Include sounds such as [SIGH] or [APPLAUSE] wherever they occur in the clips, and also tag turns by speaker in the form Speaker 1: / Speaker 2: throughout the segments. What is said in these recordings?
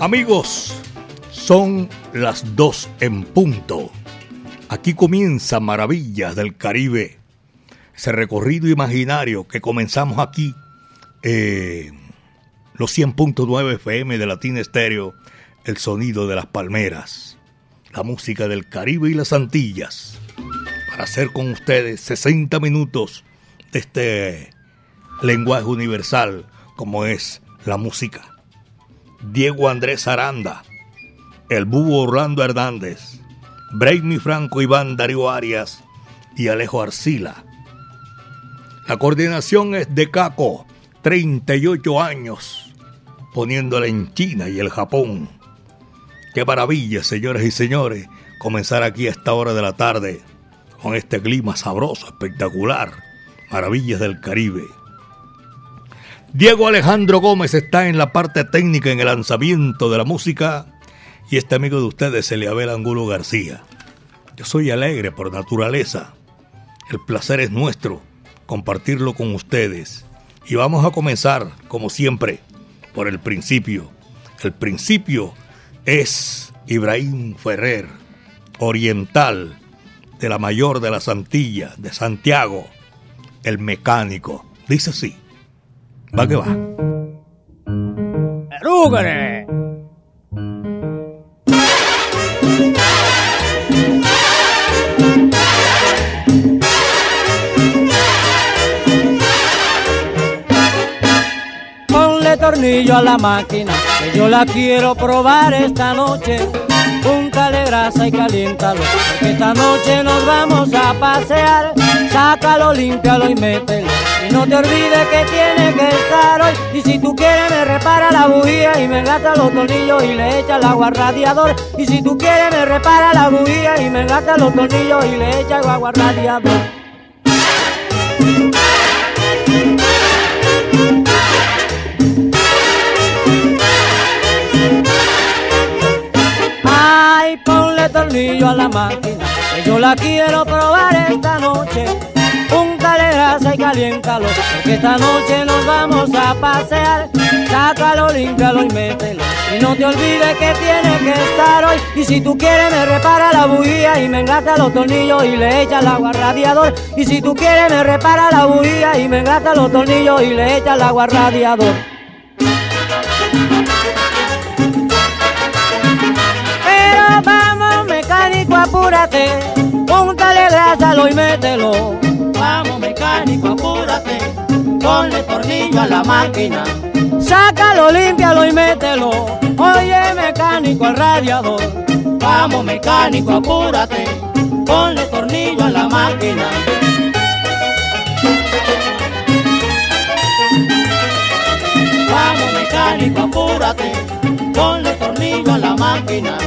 Speaker 1: Amigos, son las dos en punto. Aquí comienza Maravillas del Caribe. Ese recorrido imaginario que comenzamos aquí, eh, los 100.9 FM de Latina Estéreo, el sonido de las palmeras, la música del Caribe y las Antillas, para hacer con ustedes 60 minutos de este lenguaje universal como es la música. Diego Andrés Aranda, el Búho Orlando Hernández, Brainy Franco Iván Darío Arias y Alejo Arcila. La coordinación es de Caco, 38 años, poniéndola en China y el Japón. Qué maravilla, señores y señores, comenzar aquí a esta hora de la tarde con este clima sabroso, espectacular. Maravillas del Caribe. Diego Alejandro Gómez está en la parte técnica en el lanzamiento de la música y este amigo de ustedes, Eliabel Angulo García. Yo soy alegre por naturaleza. El placer es nuestro compartirlo con ustedes. Y vamos a comenzar, como siempre, por el principio. El principio es Ibrahim Ferrer, oriental de la mayor de las Antillas, de Santiago, el mecánico. Dice así. Va que va.
Speaker 2: ¡Rúgare! Ponle tornillo a la máquina, que yo la quiero probar esta noche. Púntale grasa y caliéntalo, porque esta noche nos vamos a pasear. Sácalo, límpialo y mételo. Y no te olvides que tiene que estar hoy. Y si tú quieres me repara la bujía y me gasta los tornillos y le echa el agua al radiador. Y si tú quieres me repara la bujía y me gasta los tornillos y le echa el agua al radiador. Tornillo a la máquina, que yo la quiero probar esta noche. Púntale grasa y caliéntalo, porque esta noche nos vamos a pasear. Sácalo, límpialo y mételo. Y no te olvides que tiene que estar hoy. Y si tú quieres me repara la bujía y me engata los tornillos y le echa el agua al radiador. Y si tú quieres me repara la bujía y me engata los tornillos y le echa el agua al radiador. Apúrate, púntale grásalo y mételo.
Speaker 3: Vamos mecánico, apúrate, ponle tornillo a la máquina.
Speaker 2: Sácalo, límpialo y mételo. Oye, mecánico, al radiador.
Speaker 3: Vamos mecánico, apúrate, ponle tornillo a la máquina. Vamos mecánico, apúrate, ponle tornillo a la máquina.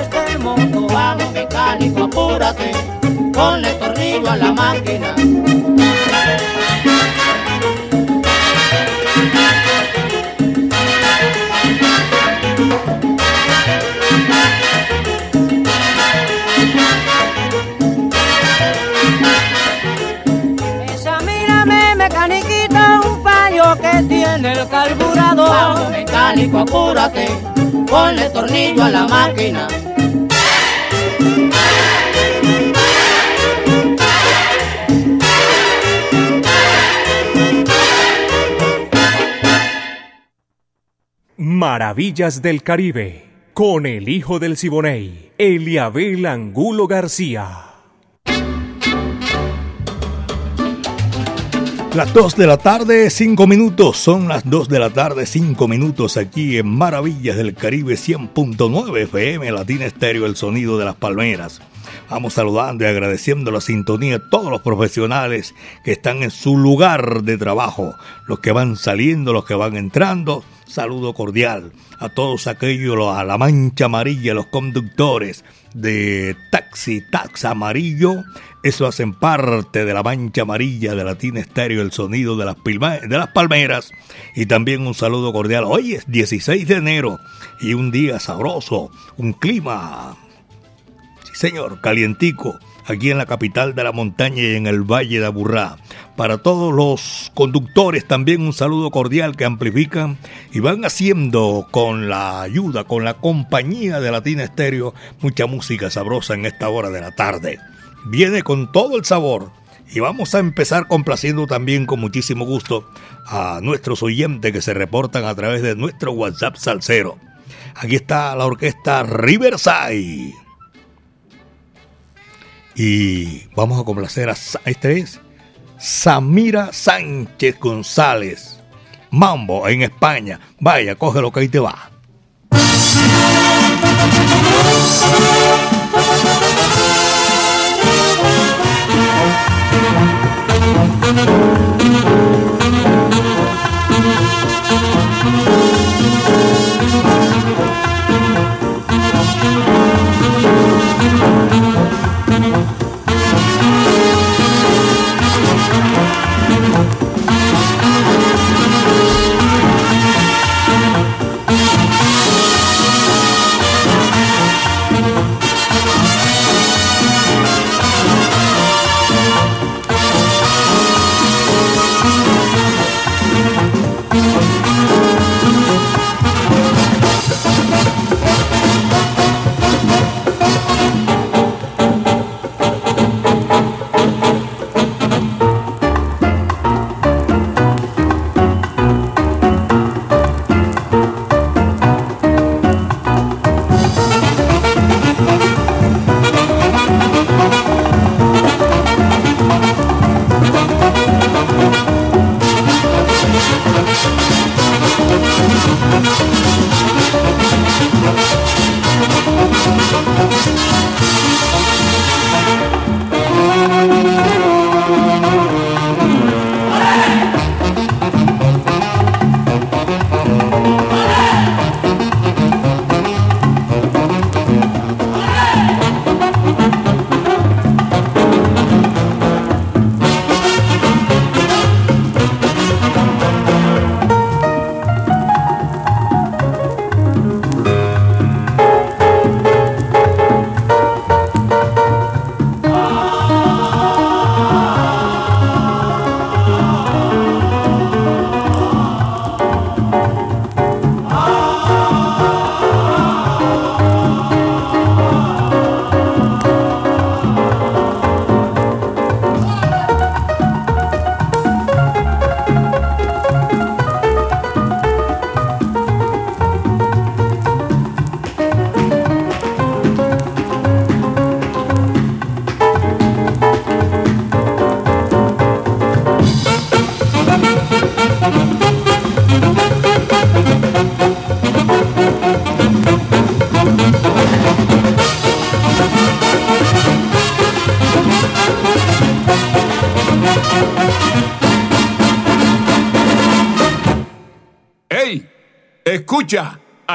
Speaker 2: Este moto.
Speaker 3: Vamos mecánico, apúrate, ponle tornillo a la máquina.
Speaker 2: Examíname, mecaniquito, un fallo que tiene el carburador.
Speaker 3: Vamos mecánico, apúrate, ponle tornillo a la máquina.
Speaker 4: Maravillas del Caribe, con el hijo del Siboney, Eliabel Angulo García.
Speaker 1: Las 2 de la tarde, 5 minutos. Son las 2 de la tarde, 5 minutos aquí en Maravillas del Caribe 100.9 FM, Latina Estéreo, el sonido de las palmeras. Vamos saludando y agradeciendo la sintonía a todos los profesionales que están en su lugar de trabajo, los que van saliendo, los que van entrando. Saludo cordial a todos aquellos, a la mancha amarilla, los conductores de taxi, taxa amarillo, eso hacen parte de la mancha amarilla de Latina Estéreo, el sonido de las, de las palmeras. Y también un saludo cordial. Hoy es 16 de enero y un día sabroso, un clima, sí señor, calientico, aquí en la capital de la montaña y en el Valle de Aburrá. Para todos los conductores también un saludo cordial que amplifican y van haciendo con la ayuda, con la compañía de Latina Estéreo, mucha música sabrosa en esta hora de la tarde viene con todo el sabor. Y vamos a empezar complaciendo también con muchísimo gusto a nuestros oyentes que se reportan a través de nuestro WhatsApp Salcero. Aquí está la orquesta Riverside. Y vamos a complacer a este es Samira Sánchez González. Mambo en España. Vaya, coge lo que ahí te va.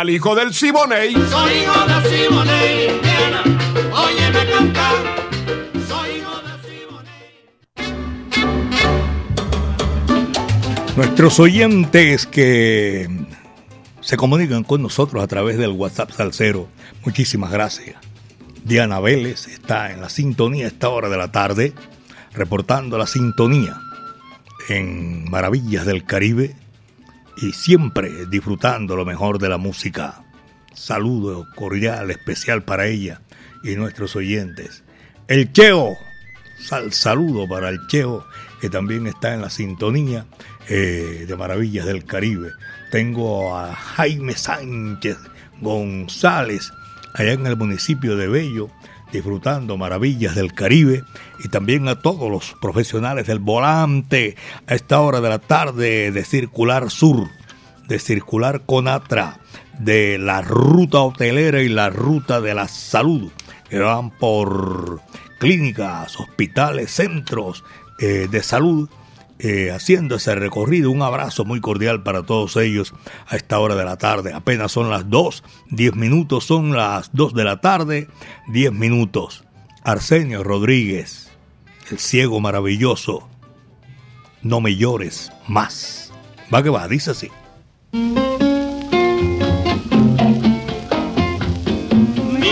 Speaker 5: Al hijo del Siboney.
Speaker 6: Soy hijo del Siboney, Indiana, óyeme cantar. Soy hijo del
Speaker 1: Siboney. Nuestros oyentes que se comunican con nosotros a través del WhatsApp Salcero, muchísimas gracias. Diana Vélez está en la sintonía a esta hora de la tarde, reportando la sintonía en Maravillas del Caribe y siempre disfrutando lo mejor de la música. Saludo cordial, especial para ella y nuestros oyentes. El Cheo, sal, saludo para el Cheo, que también está en la sintonía eh, de Maravillas del Caribe. Tengo a Jaime Sánchez González, allá en el municipio de Bello, disfrutando maravillas del Caribe y también a todos los profesionales del volante a esta hora de la tarde de Circular Sur, de Circular Conatra, de la ruta hotelera y la ruta de la salud que van por clínicas, hospitales, centros eh, de salud eh, haciendo ese recorrido. Un abrazo muy cordial para todos ellos a esta hora de la tarde. Apenas son las 2, 10 minutos, son las 2 de la tarde, 10 minutos. Arsenio Rodríguez, el ciego maravilloso, no me llores más. Va que va, dice así.
Speaker 7: Mi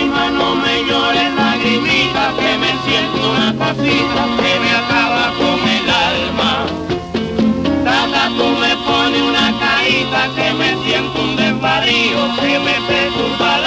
Speaker 7: mano me llores lagrimita, que me siento una cosita desvarío, que me perturba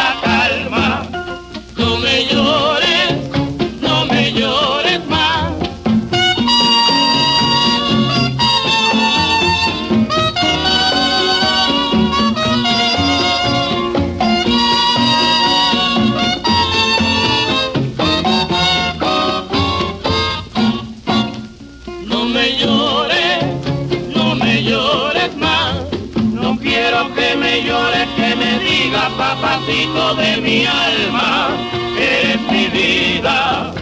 Speaker 7: papacito de mi alma, eres mi vida.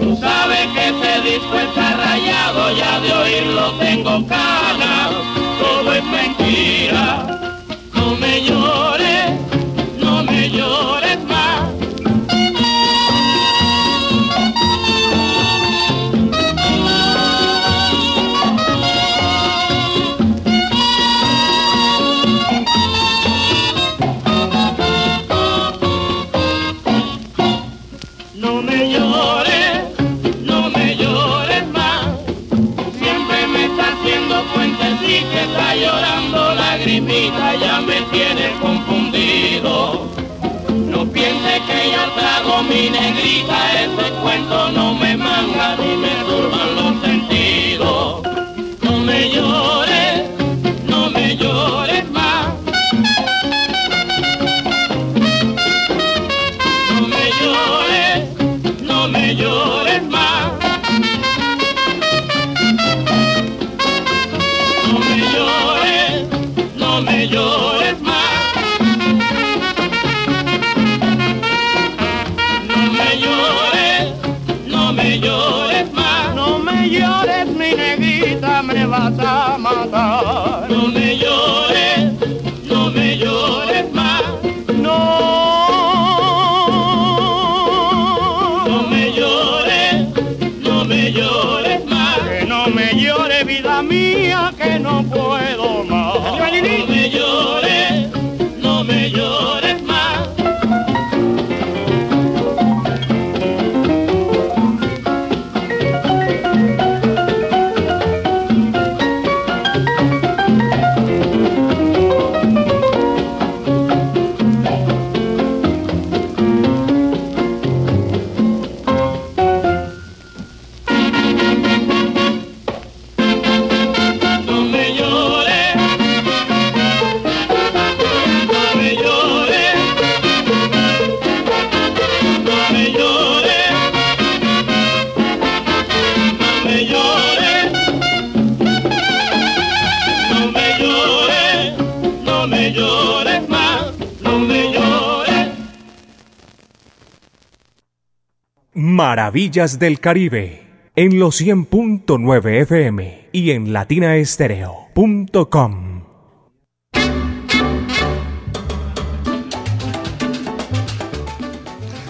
Speaker 7: Tú sabes que ese disco está rayado, ya de oírlo tengo ganas, lagrimita, ya me tiene confundido. No piense que ya trago mi negrita, ese cuento no me manga ni me turban los
Speaker 4: Maravillas del Caribe en los 100.9 FM y en latinaestereo.com.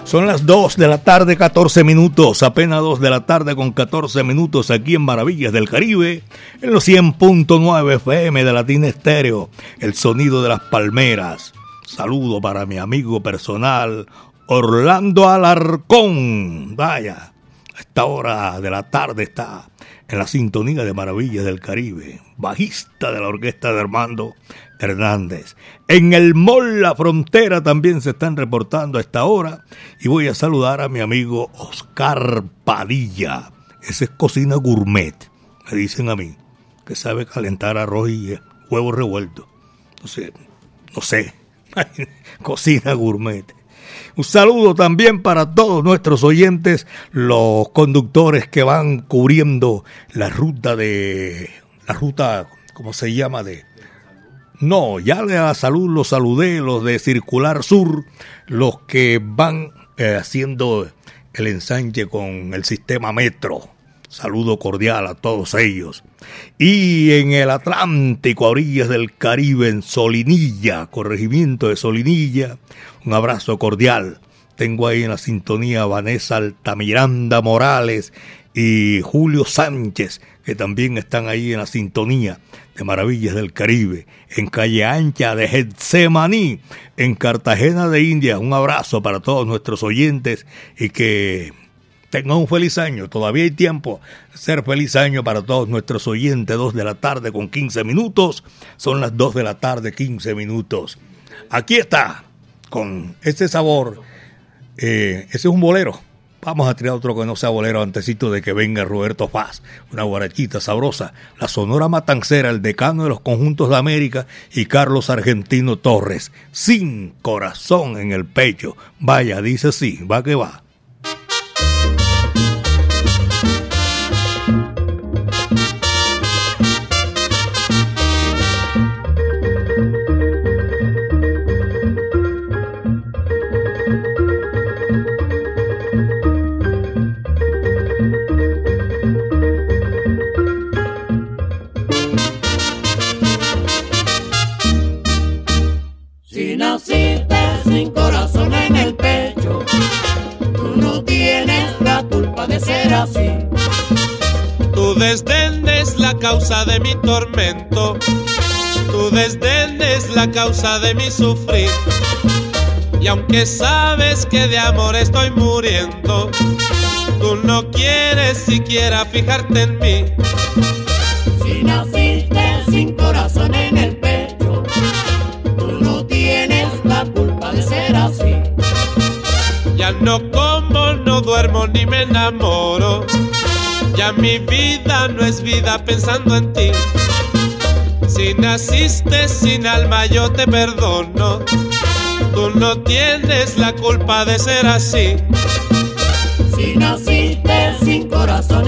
Speaker 1: Son las 2 de la tarde, 14 minutos, apenas 2 de la tarde con 14 minutos aquí en Maravillas del Caribe, en los 100.9 FM de Latina Estéreo, el sonido de las palmeras. Saludo para mi amigo personal, Orlando Alarcón. Vaya, a esta hora de la tarde está en la sintonía de Maravillas del Caribe, bajista de la orquesta de Armando Hernández. En el Mall La Frontera también se están reportando a esta hora y voy a saludar a mi amigo Oscar Padilla. Ese es cocina gourmet, me dicen a mí, que sabe calentar arroz y huevos revueltos. No sé, no sé, [LAUGHS] cocina gourmet. Un saludo también para todos nuestros oyentes, los conductores que van cubriendo la ruta de la ruta, ¿cómo se llama? De no, ya le a salud los saludé, los de Circular Sur, los que van eh, haciendo el ensanche con el sistema metro. Saludo cordial a todos ellos. Y en el Atlántico, a orillas del Caribe, en Solinilla, corregimiento de Solinilla, un abrazo cordial. Tengo ahí en la sintonía Vanessa Altamiranda Morales y Julio Sánchez, que también están ahí en la sintonía de Maravillas del Caribe, en Calle Ancha de Getsemaní, en Cartagena de India. Un abrazo para todos nuestros oyentes y que tengan un feliz año. Todavía hay tiempo ser feliz año para todos nuestros oyentes. Dos de la tarde con 15 minutos. Son las dos de la tarde, 15 minutos. Aquí está, con este sabor. Eh, ese es un bolero Vamos a tirar otro que no sea bolero antesito de que venga Roberto Paz, una guarachita sabrosa, la Sonora Matancera, el decano de los conjuntos de América y Carlos Argentino Torres, sin corazón en el pecho. Vaya, dice sí, va que va.
Speaker 8: Causa de mi tormento, tu desdén es la causa de mi sufrir. Y aunque sabes que de amor estoy muriendo, tú no quieres siquiera fijarte en mí.
Speaker 3: Si naciste sin corazón en el pecho, tú no tienes la culpa de ser así.
Speaker 8: Ya no como, no duermo ni me enamoro mi vida no es vida pensando en ti. Si naciste sin alma yo te perdono. Tú no tienes la culpa de ser así.
Speaker 3: Si naciste sin corazón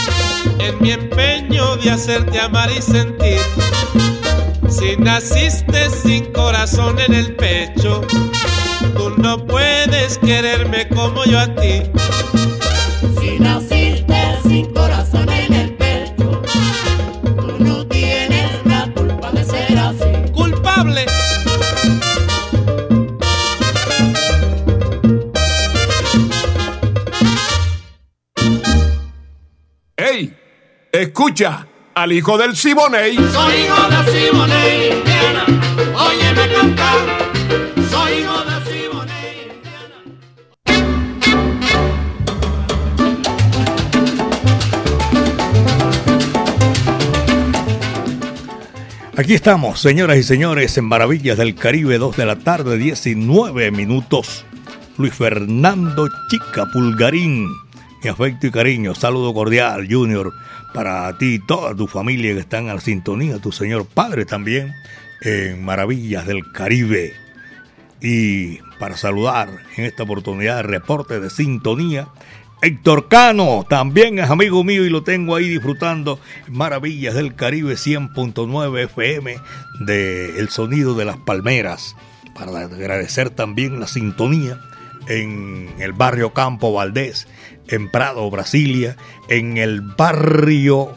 Speaker 8: de hacerte amar y sentir. Si naciste sin corazón en el pecho, tú no puedes quererme como yo a ti.
Speaker 3: Si naciste sin corazón en el pecho, tú no tienes la culpa de ser así.
Speaker 8: Culpable.
Speaker 5: Escucha al hijo del Siboney.
Speaker 9: Soy hijo de Siboney, Indiana. Óyeme cantar. Soy hijo de Siboney,
Speaker 1: Aquí estamos, señoras y señores, en Maravillas del Caribe, 2 de la tarde, 19 minutos. Luis Fernando Chica Pulgarín, mi afecto y cariño, saludo cordial, Junior para ti y toda tu familia que están a la sintonía, tu Señor Padre también, en Maravillas del Caribe. Y para saludar en esta oportunidad de reporte de sintonía, Héctor Cano también es amigo mío y lo tengo ahí disfrutando Maravillas del Caribe 100.9 FM de El Sonido de las Palmeras para agradecer también la sintonía en el barrio Campo Valdés, en Prado, Brasilia, en el barrio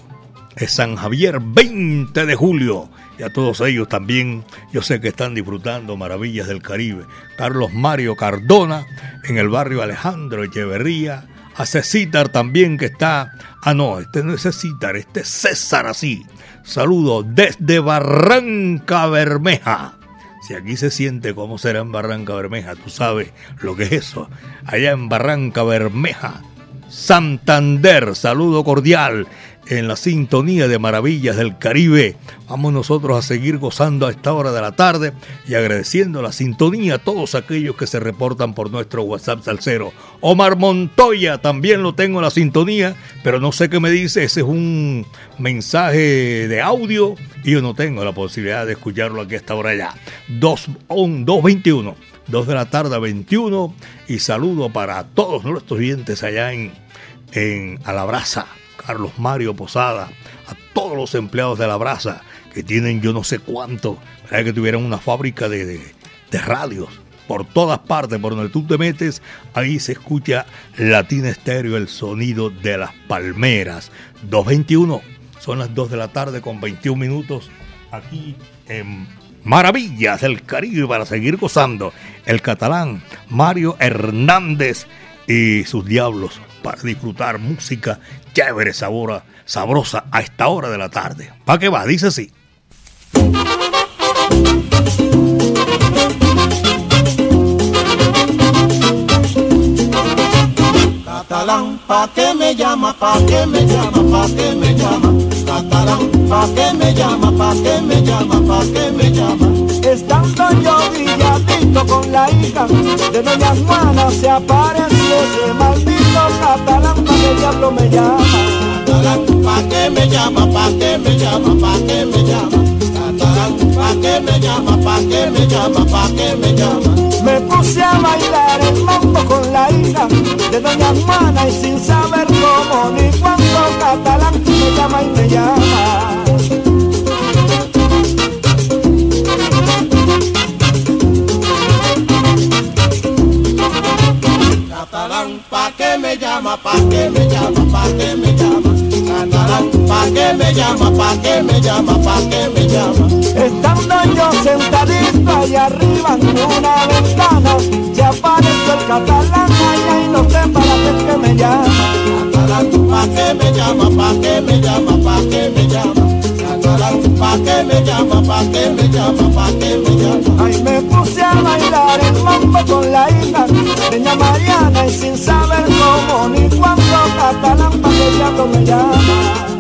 Speaker 1: San Javier, 20 de julio. Y a todos ellos también, yo sé que están disfrutando maravillas del Caribe. Carlos Mario Cardona, en el barrio Alejandro Echeverría. A César también que está. Ah, no, este no es César, este es César así. Saludo desde Barranca Bermeja. Si aquí se siente cómo será en Barranca Bermeja, tú sabes lo que es eso. Allá en Barranca Bermeja, Santander, saludo cordial en la sintonía de Maravillas del Caribe. Vamos nosotros a seguir gozando a esta hora de la tarde y agradeciendo la sintonía a todos aquellos que se reportan por nuestro WhatsApp Salcero. Omar Montoya también lo tengo en la sintonía, pero no sé qué me dice. Ese es un mensaje de audio y yo no tengo la posibilidad de escucharlo aquí a esta hora ya. 221. 2 de la tarde 21 y saludo para todos nuestros oyentes allá en, en Alabraza Carlos Mario Posada, a todos los empleados de la brasa que tienen yo no sé cuánto, que tuvieran una fábrica de, de, radios por todas partes, por donde tú te metes, ahí se escucha Latina Estéreo, el sonido de las palmeras. 2.21, son las 2 de la tarde con 21 minutos aquí en Maravillas del Caribe para seguir gozando. El catalán Mario Hernández y sus diablos para disfrutar música chévere, sabora, sabrosa a esta hora de la tarde. ¿Para qué va? Dice así.
Speaker 10: Catalán, ¿pa' qué me llama? ¿Pa' qué me llama? ¿Pa' qué me llama? Catalán, ¿pa' qué me llama? ¿Pa' qué me llama? ¿Pa' qué me llama? Estando yo villadito con la hija de doña Juana se apareció ese maldito catalán, ¿pa' qué diablo me llama? Catalán, ¿pa' qué me llama? ¿Pa' qué me llama? ¿Pa' qué me llama? Catalán, ¿pa' qué me llama? ¿Pa' qué me llama? ¿Pa' qué me llama? Me puse a bailar el mambo con la hija de doña Juana y sin saber cómo ni cuándo catalán me llama y me llama. Llama? ¿Pa' qué me llama? ¿Pa' qué me llama? Catalán, ¿pa' qué me llama? ¿Pa' qué me llama? ¿Pa' qué me llama? Estando yo sentadito allá arriba en una ventana, se apareció el catalán allá y no sé para qué que me llama. Catalán, ¿pa' qué me llama? ¿Pa' qué me llama? ¿Pa' qué me llama? Catalán, ¿pa' qué me llama? ¿Pa' qué me llama? ¿Pa' qué me llama? Ay, me puse a bailar el mambo con la hija doña Mariana y sin saber cómo ni cuándo catalán pa' que diablo me llama.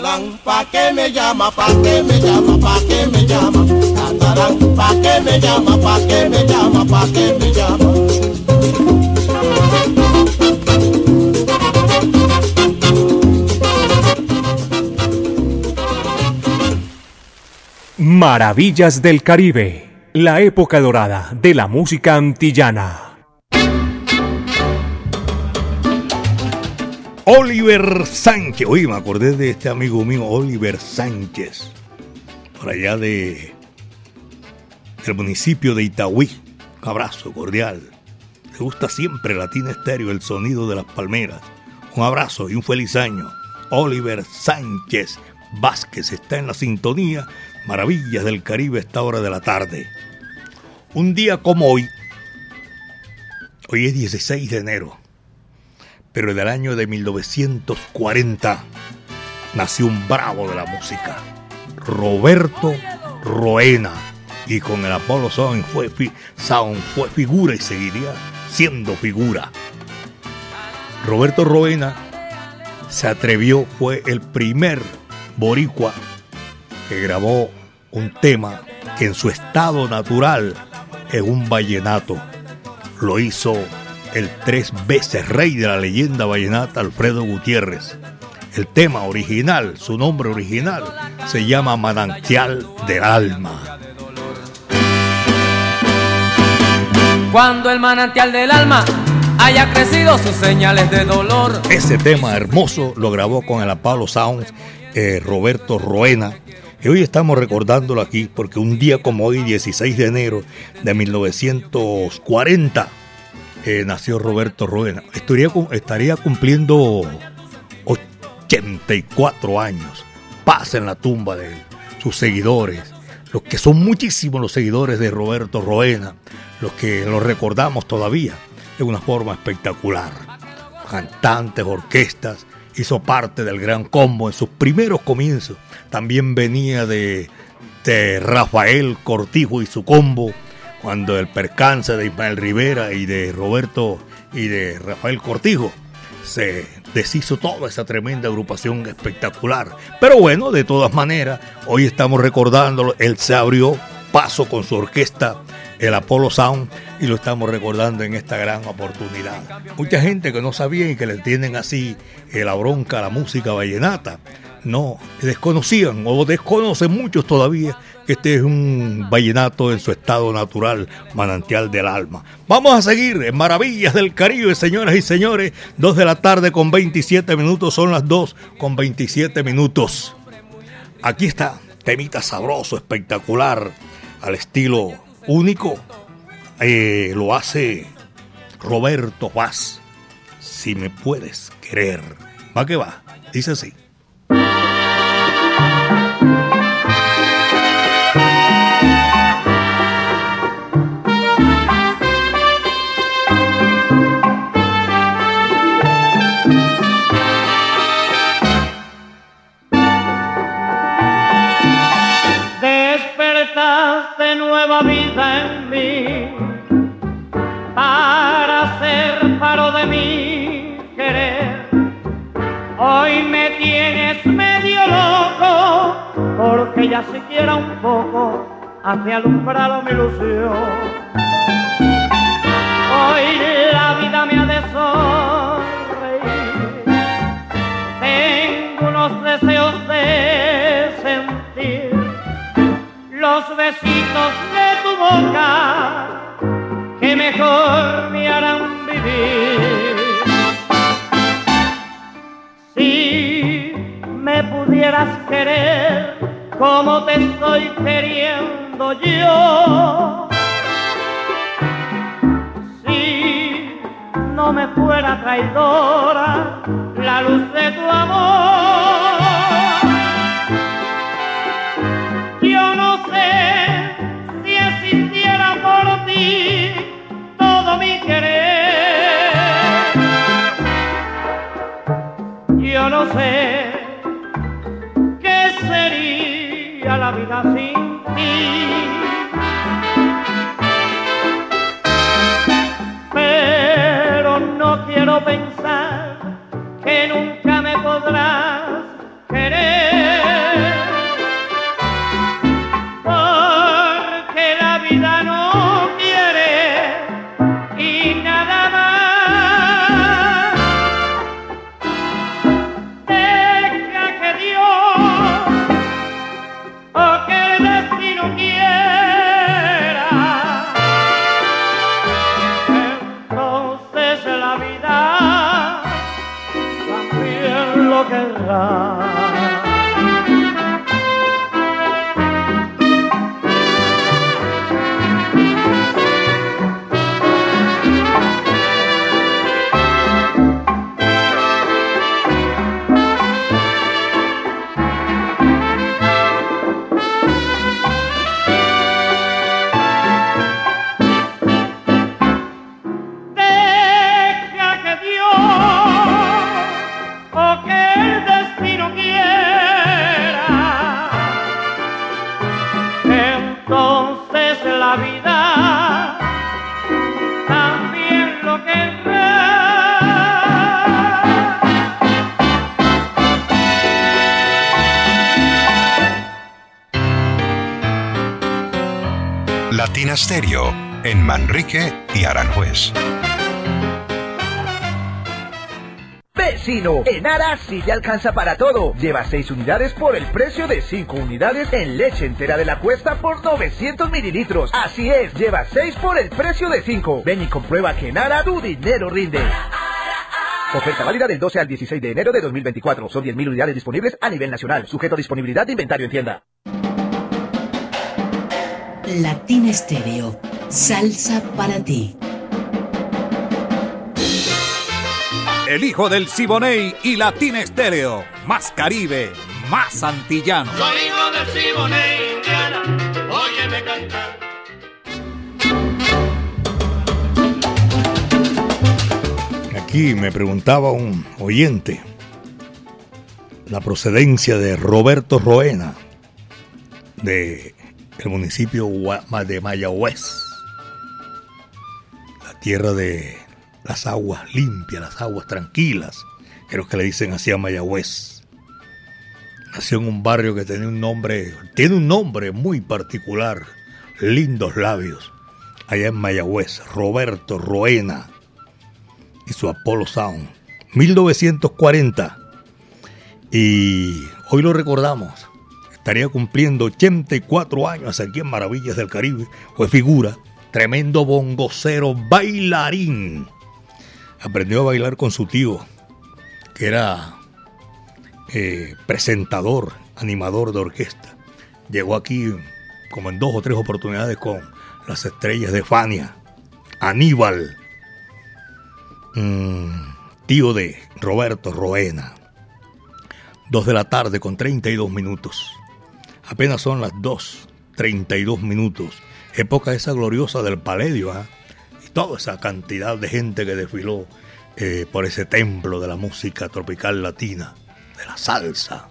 Speaker 10: Catalán, ¿pa' qué me llama? ¿Pa' qué me llama? ¿Pa' qué me llama? Catalán, ¿pa' qué me llama? ¿Pa' qué me llama? ¿Pa' qué me llama?
Speaker 4: Maravillas del Caribe, la época dorada de la música antillana.
Speaker 1: Oliver Sánchez. Oye, me acordé de este amigo mío, Oliver Sánchez, por allá de del municipio de Itagüí. Un abrazo cordial. Me gusta siempre Latina Estéreo, el sonido de las palmeras. Un abrazo y un feliz año. Oliver Sánchez Vázquez está en la sintonía. Maravillas del Caribe a esta hora de la tarde. Un día como hoy, hoy es 16 de enero, pero del año de 1940 nació un bravo de la música, Roberto Roena, y con el Apollo Sound fue, Sound fue figura y seguiría siendo figura. Roberto Roena se atrevió, fue el primer boricua que grabó un tema que en su estado natural es un vallenato. Lo hizo el tres veces rey de la leyenda vallenata Alfredo Gutiérrez. El tema original, su nombre original, se llama Manantial del Alma.
Speaker 11: Cuando el manantial del alma haya crecido sus señales de dolor.
Speaker 1: Ese tema hermoso lo grabó con el Apollo Sounds eh, Roberto Roena. Y hoy estamos recordándolo aquí porque un día como hoy, 16 de enero de 1940, eh, nació Roberto Roena. Estaría, estaría cumpliendo 84 años. Paz en la tumba de él, sus seguidores, los que son muchísimos los seguidores de Roberto Roena, los que lo recordamos todavía de una forma espectacular. Cantantes, orquestas, hizo parte del gran combo en sus primeros comienzos. También venía de, de Rafael Cortijo y su combo, cuando el percance de Ismael Rivera y de Roberto y de Rafael Cortijo se deshizo toda esa tremenda agrupación espectacular. Pero bueno, de todas maneras, hoy estamos recordándolo, él se abrió paso con su orquesta el Apollo Sound y lo estamos recordando en esta gran oportunidad. Mucha gente que no sabía y que le tienen así la bronca a la música vallenata, no, desconocían o desconocen muchos todavía este es un vallenato en su estado natural, manantial del alma. Vamos a seguir en Maravillas del Caribe, señoras y señores, 2 de la tarde con 27 minutos, son las 2 con 27 minutos. Aquí está, temita sabroso, espectacular, al estilo único eh, lo hace Roberto Paz. Si me puedes querer. Va que va. Dice así.
Speaker 12: Porque ya siquiera un poco hace alumbrado mi ilusión. Hoy la vida me ha de sonreír, tengo unos deseos de sentir los besitos de que mejor me harán vivir. Si me pudieras querer, como te estoy queriendo yo. Si no me fuera traidora la luz de tu amor, Yo sé la vida sin ti.
Speaker 13: En Manrique y Aranjuez.
Speaker 14: Vecino, en Ara sí te alcanza para todo. Lleva 6 unidades por el precio de 5 unidades en leche entera de la cuesta por 900 mililitros. Así es, lleva 6 por el precio de 5. Ven y comprueba que en Ara tu dinero rinde. Oferta válida del 12 al 16 de enero de 2024. Son 10.000 unidades disponibles a nivel nacional. Sujeto a disponibilidad de inventario en tienda.
Speaker 15: Latina Estéreo. Salsa para ti.
Speaker 16: El hijo del Siboney y Latina Estéreo. Más Caribe, más antillano.
Speaker 17: Soy hijo del Siboney, Indiana. Óyeme cantar.
Speaker 1: Aquí me preguntaba un oyente la procedencia de Roberto Roena de el municipio de Mayagüez, la tierra de las aguas limpias, las aguas tranquilas, creo que le dicen así a Mayagüez. Nació en un barrio que tenía un nombre, tiene un nombre muy particular, lindos labios, allá en Mayagüez, Roberto Roena y su Apollo Sound, 1940. Y hoy lo recordamos, estaría cumpliendo 84 años aquí en Maravillas del Caribe, fue figura, tremendo bongocero, bailarín aprendió a bailar con su tío, que era eh, presentador, animador de orquesta. Llegó aquí como en dos o tres oportunidades con las estrellas de Fania. Aníbal, mm, tío de Roberto Roena. Dos de la tarde con 32 minutos. Apenas son las dos, 32 minutos. Época esa gloriosa del Paledio, ¿ah? toda esa cantidad de gente que desfiló eh, por ese templo de la música tropical latina, de la salsa.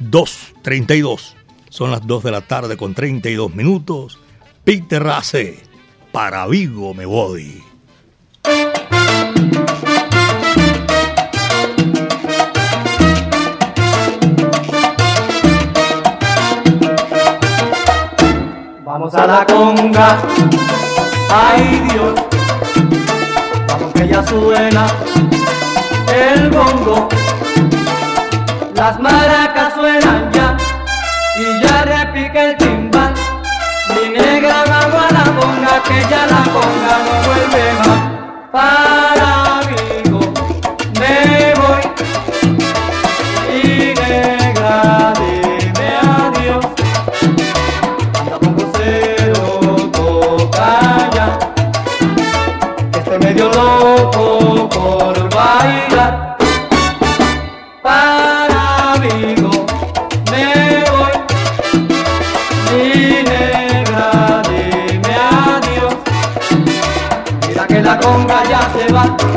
Speaker 1: 2.32, son las 2 de la tarde con 32 minutos. Peter Race, para Vigo me voy.
Speaker 18: Vamos a la conga. Ay Dios, vamos que ya suena el bongo, las maracas suenan ya y ya repica el timbal, mi negra vamos a la bonga que ya la conga no vuelve más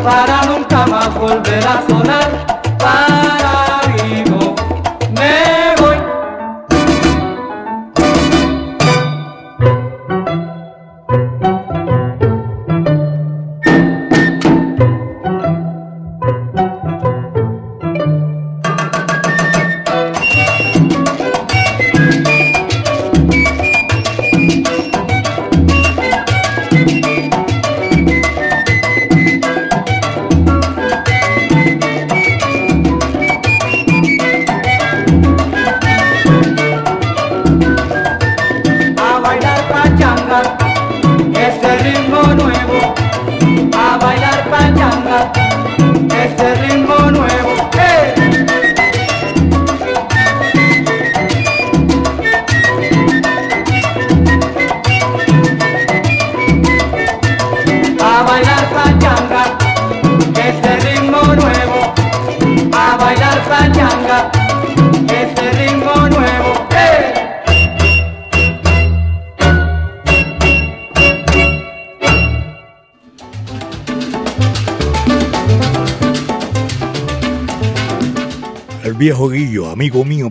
Speaker 18: para nunca más volver a sonar.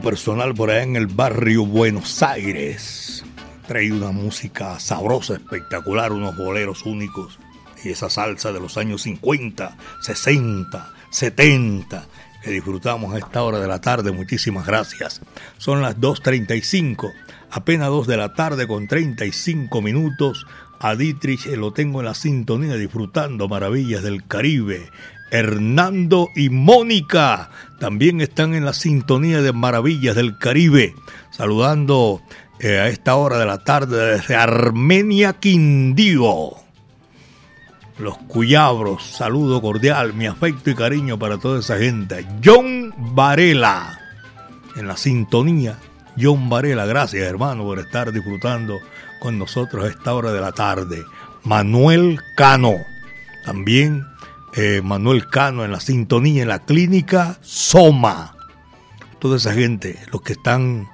Speaker 1: Personal por allá en el barrio Buenos Aires. Trae una música sabrosa, espectacular, unos boleros únicos y esa salsa de los años 50, 60, 70 que disfrutamos a esta hora de la tarde. Muchísimas gracias. Son las 2.35, apenas 2 de la tarde con 35 minutos. A Dietrich lo tengo en la sintonía disfrutando maravillas del Caribe. Hernando y Mónica también están en la sintonía de Maravillas del Caribe, saludando eh, a esta hora de la tarde desde Armenia Quindío. Los Cuyabros, saludo cordial, mi afecto y cariño para toda esa gente. John Varela, en la sintonía. John Varela, gracias hermano por estar disfrutando con nosotros a esta hora de la tarde. Manuel Cano, también eh, Manuel Cano en la sintonía, en la clínica Soma. Toda esa gente, los que están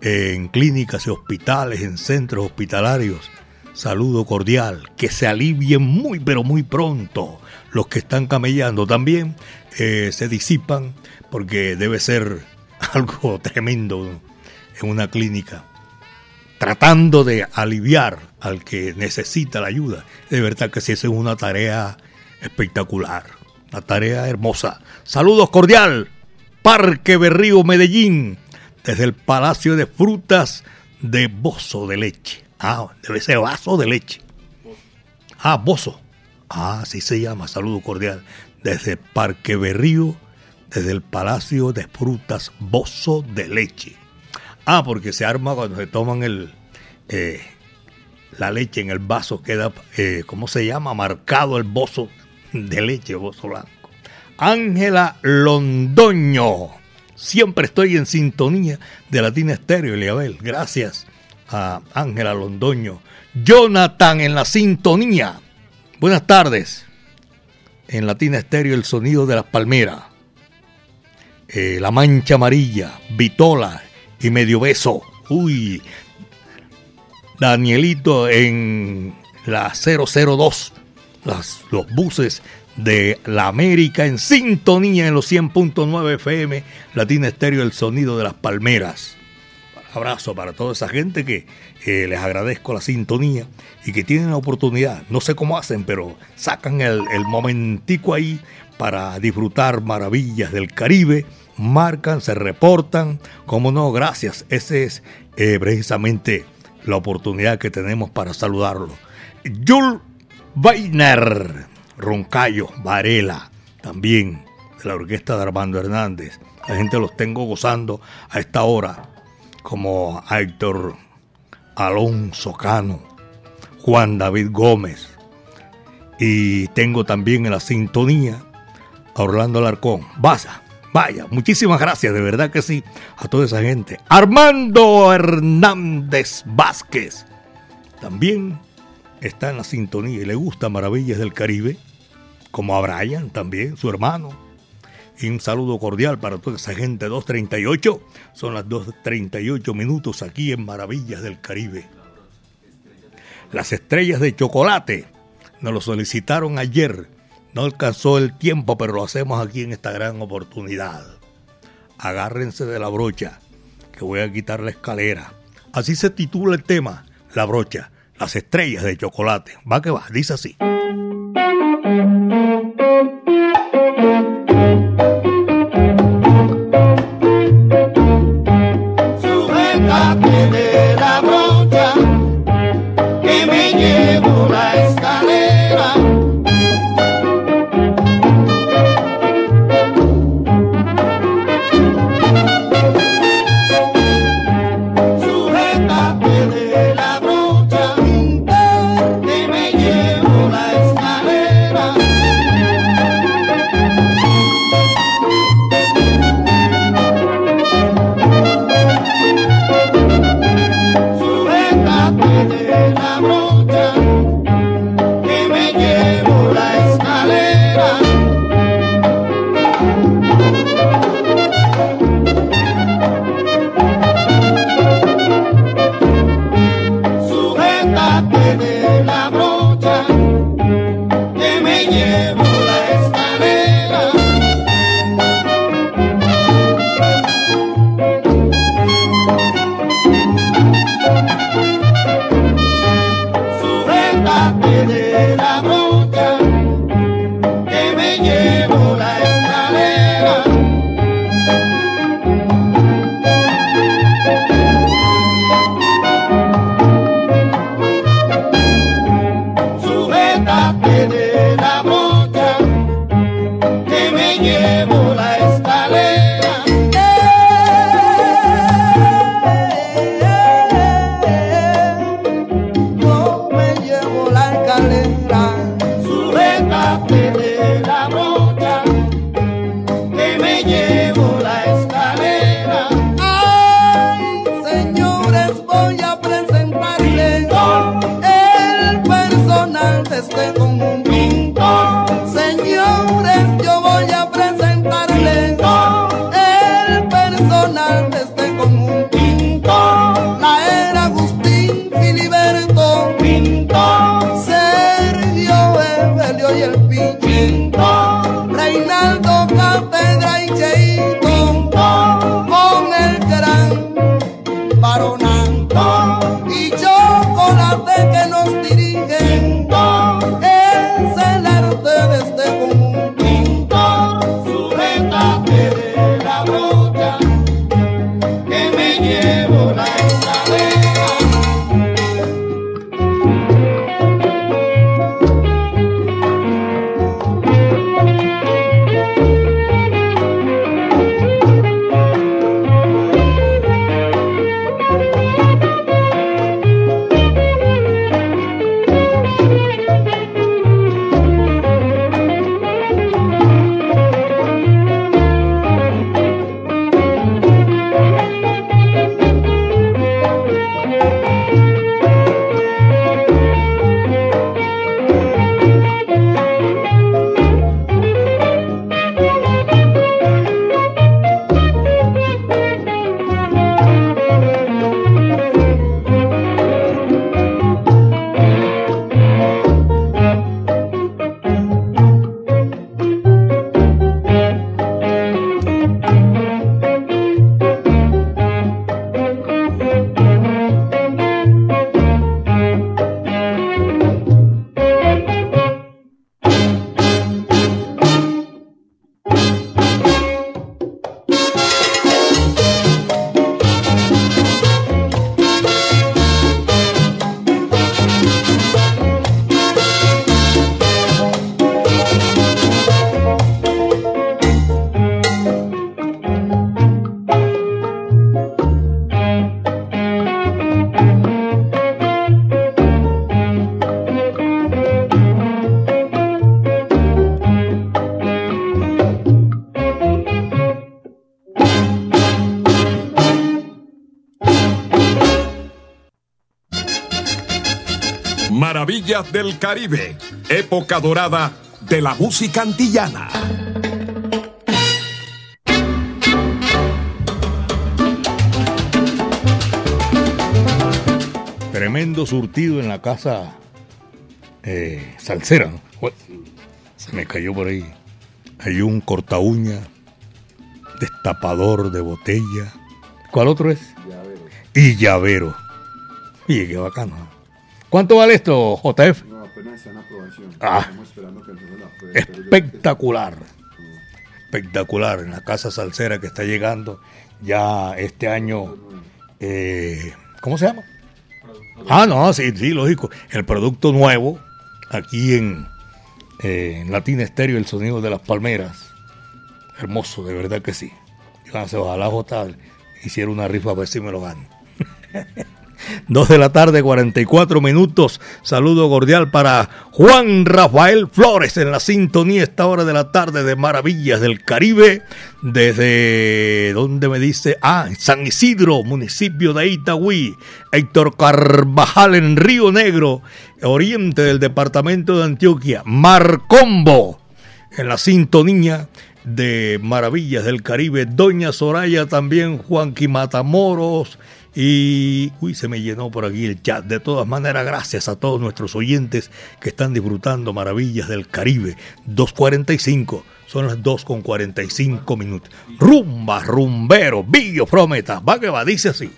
Speaker 1: eh, en clínicas y hospitales, en centros hospitalarios, saludo cordial, que se alivien muy pero muy pronto. Los que están camellando también eh, se disipan porque debe ser [LAUGHS] algo tremendo en una clínica tratando de aliviar al que necesita la ayuda. De verdad que sí, es una tarea espectacular, una tarea hermosa. Saludos cordial, Parque Berrío Medellín, desde el Palacio de Frutas de Bozo de Leche. Ah, debe ser vaso de leche. Ah, Bozo. Ah, así se llama, saludo cordial. Desde Parque Berrío, desde el Palacio de Frutas Bozo de Leche. Ah, porque se arma cuando se toman el, eh, la leche en el vaso, queda, eh, ¿cómo se llama? Marcado el bozo de leche, bozo blanco. Ángela Londoño. Siempre estoy en sintonía de Latina Estéreo, Eliabel. Gracias a Ángela Londoño. Jonathan en la sintonía. Buenas tardes. En Latina Estéreo, el sonido de las palmeras. Eh, la mancha amarilla, Vitola, y medio beso. Uy, Danielito en la 002, los buses de la América en sintonía en los 100.9 FM, Latina Estéreo, el sonido de las palmeras. Abrazo para toda esa gente que les agradezco la sintonía y que tienen la oportunidad, no sé cómo hacen, pero sacan el, momentico ahí para disfrutar maravillas del Caribe marcan, se reportan. Como no, gracias. Ese es eh, precisamente la oportunidad que tenemos para saludarlo. Jules Weiner, Roncayo, Varela, también de la orquesta de Armando Hernández. La gente los tengo gozando a esta hora, como Héctor Alonso Cano, Juan David Gómez. Y tengo también en la sintonía a Orlando Alarcón. Baza Vaya, muchísimas gracias, de verdad que sí, a toda esa gente. Armando Hernández Vázquez también está en la sintonía y le gusta Maravillas del Caribe, como a Brian también, su hermano. Y un saludo cordial para toda esa gente. 2.38, son las 2.38 minutos aquí en Maravillas del Caribe. Las estrellas de chocolate nos lo solicitaron ayer no alcanzó el tiempo, pero lo hacemos aquí en esta gran oportunidad. Agárrense de la brocha, que voy a quitar la escalera. Así se titula el tema, la brocha, las estrellas de chocolate. Va que va, dice así.
Speaker 5: Maravillas del Caribe, época dorada de la música antillana.
Speaker 1: Tremendo surtido en la casa eh, salsera. ¿no? Se me cayó por ahí. Hay un corta uña, destapador de botella. ¿Cuál otro es? Y llavero. Oye, qué bacano. ¿Cuánto vale esto, JF?
Speaker 19: No, apenas está en aprobación.
Speaker 1: Ah.
Speaker 19: Estamos esperando que el juez la apruebe. yo-
Speaker 1: Espectacular. Espectacular. En la casa salsera que está llegando ya este año. eh, ¿Cómo se llama? Ah, no, sí, sí, lógico. El producto nuevo aquí en, eh, en Latina Estéreo, el sonido de las palmeras. Hermoso, de verdad que sí. Ojalá J hiciera una rifa a ver si me lo gano. [LAUGHS] [LAUGHS] Dos de la tarde, 44 minutos. Saludo cordial para Juan Rafael Flores en la sintonía esta hora de la tarde de Maravillas del Caribe. Desde, ¿dónde me dice? Ah, San Isidro, municipio de Itagüí. Héctor Carvajal en Río Negro, oriente del departamento de Antioquia. Marcombo en la sintonía de Maravillas del Caribe. Doña Soraya también, Juanqui Matamoros. Y, uy, se me llenó por aquí el chat. De todas maneras, gracias a todos nuestros oyentes que están disfrutando Maravillas del Caribe. 2.45, son las 2.45 minutos. Rumba, rumbero, Billo Prometa. Va que va, dice así.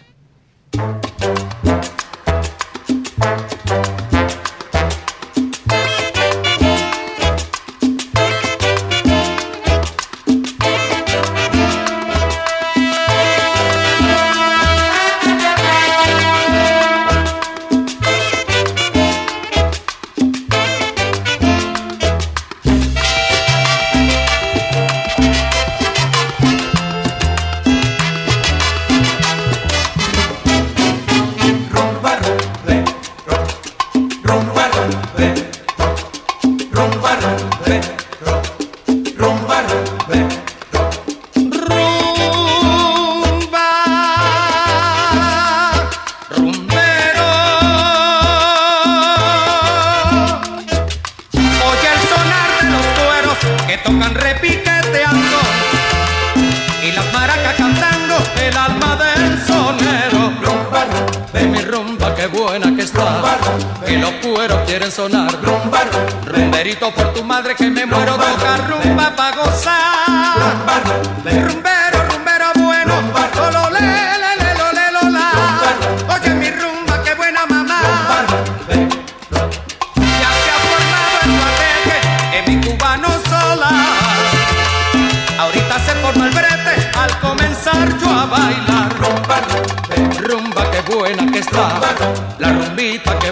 Speaker 20: El alma del sonero. Rumba, de mi rumba, qué buena que está, que los cueros quieren sonar. Rumba, rumberito por tu madre que me muero, toca rumba. pa' gozar. Rumbero,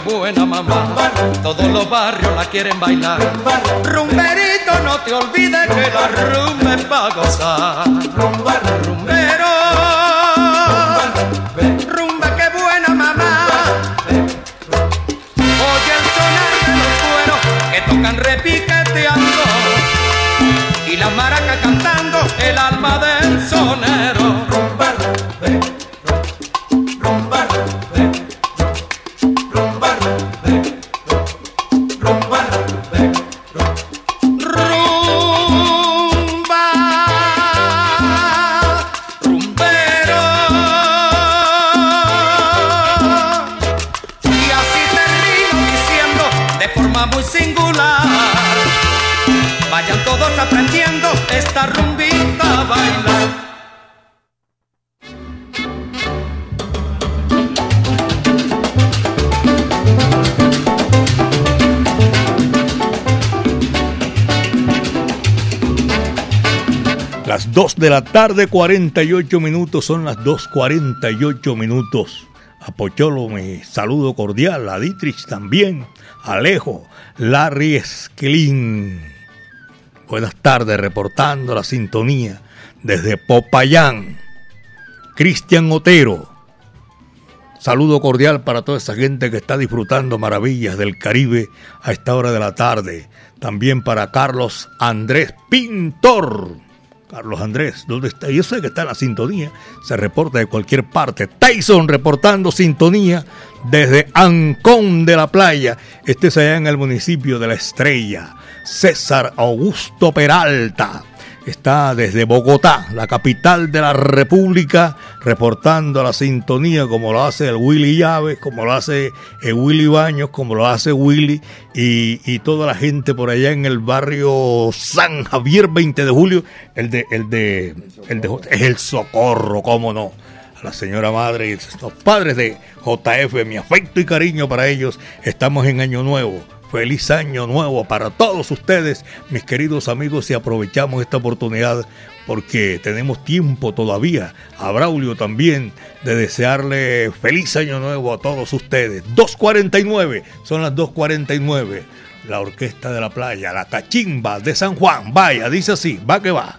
Speaker 20: buena mamá. Todos los barrios la quieren bailar. Rumberito, no te olvides que la rumba es pa' gozar. Rumba, de la
Speaker 1: tarde, 48 minutos, son las 2.48 minutos. A Pocholo me saludo cordial, a Dietrich también, Alejo, Larry Esquilín. Buenas tardes, reportando la sintonía desde Popayán. Cristian Otero. Saludo cordial para toda esa gente que está disfrutando maravillas del Caribe a esta hora de la tarde. También para Carlos Andrés Pintor. Carlos Andrés, ¿dónde está? Yo sé que está la sintonía, se reporta de cualquier parte. Tyson reportando sintonía desde Ancón de la Playa. Este es allá en el municipio de La Estrella. César Augusto Peralta está desde Bogotá, la capital de la República, reportando la sintonía como lo hace el Willy Llaves, como lo hace el Willy Baños, como lo hace Willy y, y, toda la gente por allá en el barrio San Javier 20 de julio, el de, el de, el de, es el socorro, cómo no. A la señora madre y los padres de JF, mi afecto y cariño para ellos. Estamos en Año Nuevo. Feliz año nuevo para todos ustedes, mis queridos amigos, y aprovechamos esta oportunidad porque tenemos tiempo todavía, a Braulio también, de desearle feliz año nuevo a todos ustedes. 2.49, son las 2.49. La Orquesta de la Playa, la Cachimba de San Juan, vaya, dice así, va que va.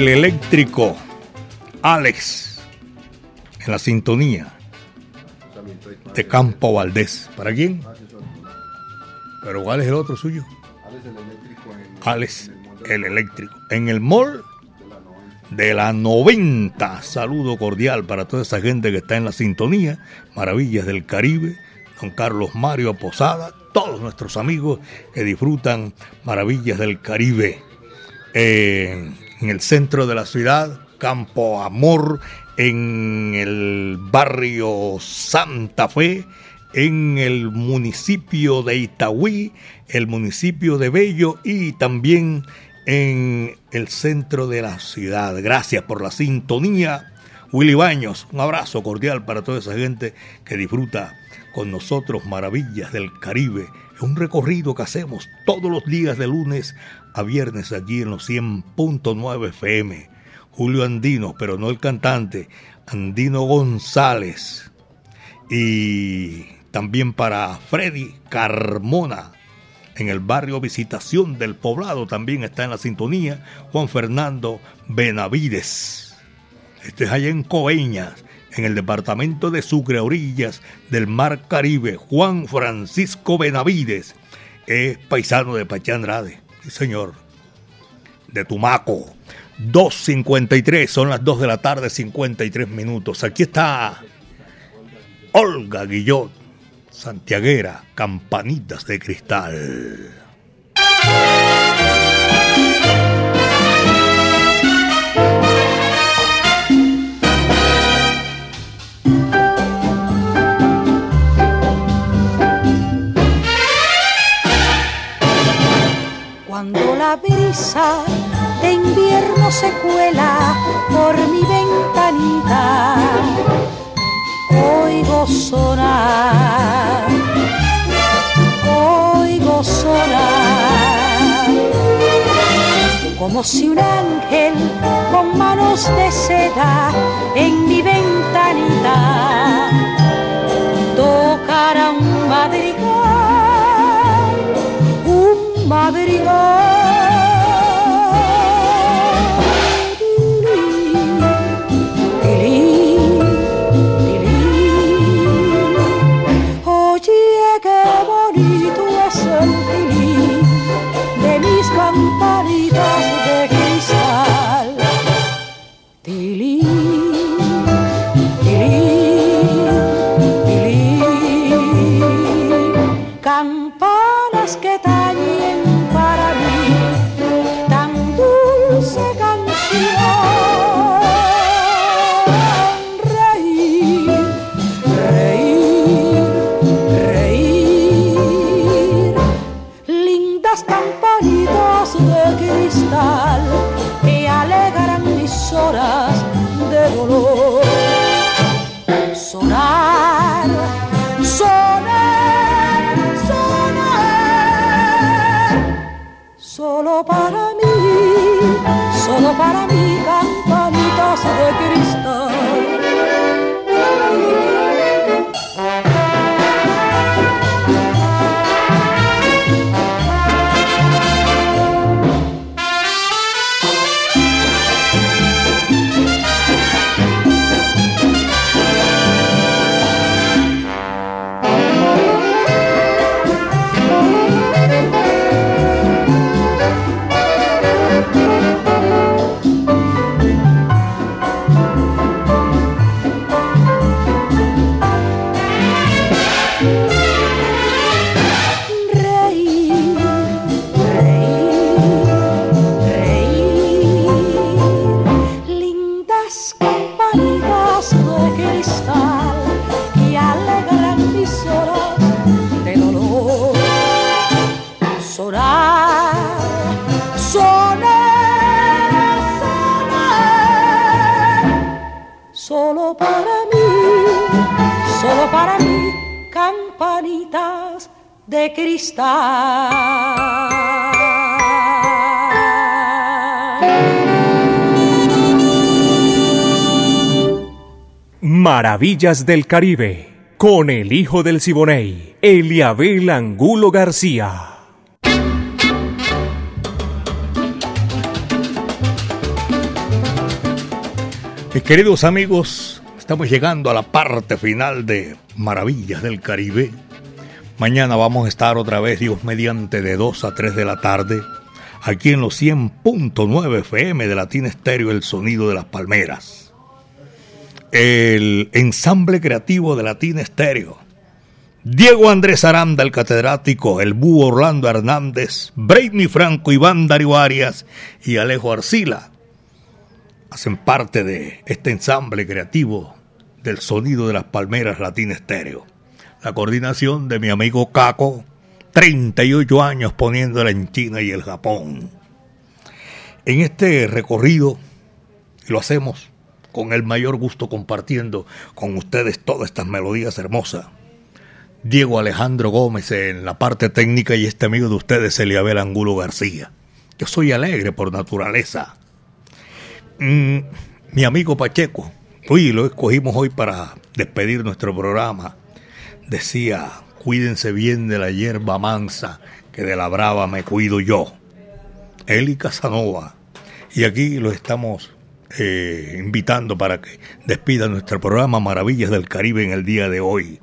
Speaker 1: El eléctrico Alex en la sintonía de Campo Valdés. ¿Para quién? Pero ¿cuál es el otro suyo? Alex el eléctrico. En el mall de la 90. Saludo cordial para toda esa gente que está en la sintonía. Maravillas del Caribe. Don Carlos Mario Posada. Todos nuestros amigos que disfrutan Maravillas del Caribe. Eh, en el centro de la ciudad, Campo Amor, en el barrio Santa Fe, en el municipio de Itagüí, el municipio de Bello y también en el centro de la ciudad. Gracias por la sintonía. Willy Baños, un abrazo cordial para toda esa gente que disfruta con nosotros Maravillas del Caribe. Es un recorrido que hacemos todos los días de lunes a viernes aquí en los 100.9 FM. Julio Andino, pero no el cantante, Andino González. Y también para Freddy Carmona, en el barrio Visitación del Poblado, también está en la sintonía Juan Fernando Benavides. Este es allá en Coeñas, en el departamento de Sucre, orillas del Mar Caribe. Juan Francisco Benavides es paisano de Pachá Andrade. Señor. De Tumaco. 2.53, son las 2 de la tarde, 53 minutos. Aquí está Olga Guillot, santiaguera, campanitas de cristal.
Speaker 21: De invierno se cuela por mi ventanita, oigo sonar, oigo sonar, como si un ángel con manos de seda en mi ventanita tocara un madrigal, un madrigal. Solo para
Speaker 4: Maravillas del Caribe, con el hijo del Siboney, Eliabel Angulo García.
Speaker 1: Mis queridos amigos, estamos llegando a la parte final de Maravillas del Caribe. Mañana vamos a estar otra vez, Dios mediante, de 2 a 3 de la tarde, aquí en los 100.9 FM de Latina Estéreo, el sonido de las palmeras. El ensamble creativo de Latina Estéreo. Diego Andrés Aranda, el catedrático, el búho Orlando Hernández, Brainy Franco, Iván Dario Arias y Alejo Arcila hacen parte de este ensamble creativo del sonido de las palmeras Latina Estéreo. La coordinación de mi amigo Caco, 38 años poniéndola en China y el Japón. En este recorrido, lo hacemos con el mayor gusto compartiendo con ustedes todas estas melodías hermosas. Diego Alejandro Gómez en la parte técnica y este amigo de ustedes, Eliabel Angulo García. Yo soy alegre por naturaleza Mm, mi amigo Pacheco, hoy lo escogimos hoy para despedir nuestro programa. Decía, cuídense bien de la hierba mansa, que de la brava me cuido yo. Y Casanova. Y aquí lo estamos eh, invitando para que despida nuestro programa Maravillas del Caribe en el día de hoy.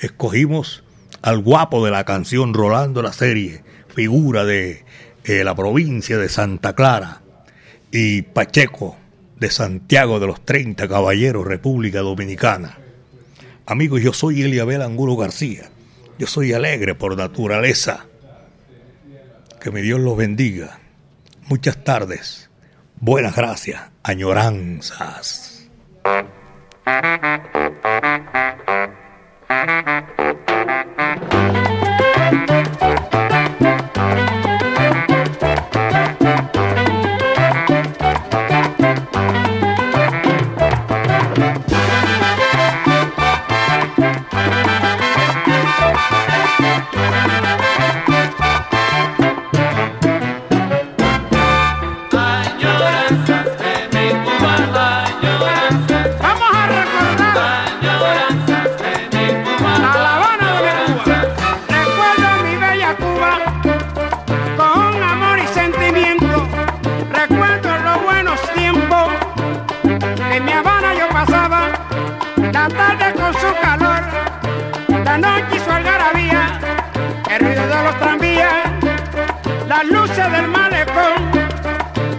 Speaker 1: Escogimos al guapo de la canción Rolando la serie, figura de eh, la provincia de Santa Clara, y Pacheco de Santiago de los 30 Caballeros, República Dominicana. Amigos, yo soy Eliabel Angulo García. Yo soy alegre por naturaleza. Que mi Dios los bendiga. Muchas tardes. Buenas gracias. Añoranzas.
Speaker 22: del malecón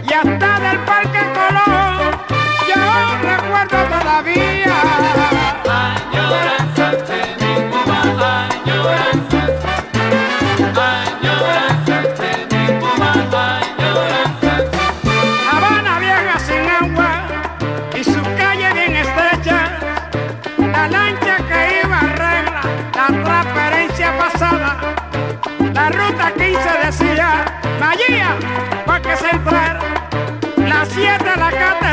Speaker 22: y hasta del Parque Colón, yo recuerdo todavía.
Speaker 7: Añoranzas de mi Cuba, añoranzas, añoranzas de mi Cuba, añoranzas.
Speaker 22: Habana vieja sin agua y su calle bien estrecha, la lancha que iba a regla, la transferencia pasada, la ruta que María, para que se entrar las siete a la cata.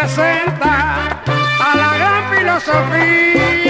Speaker 22: representa a la gran filosofía.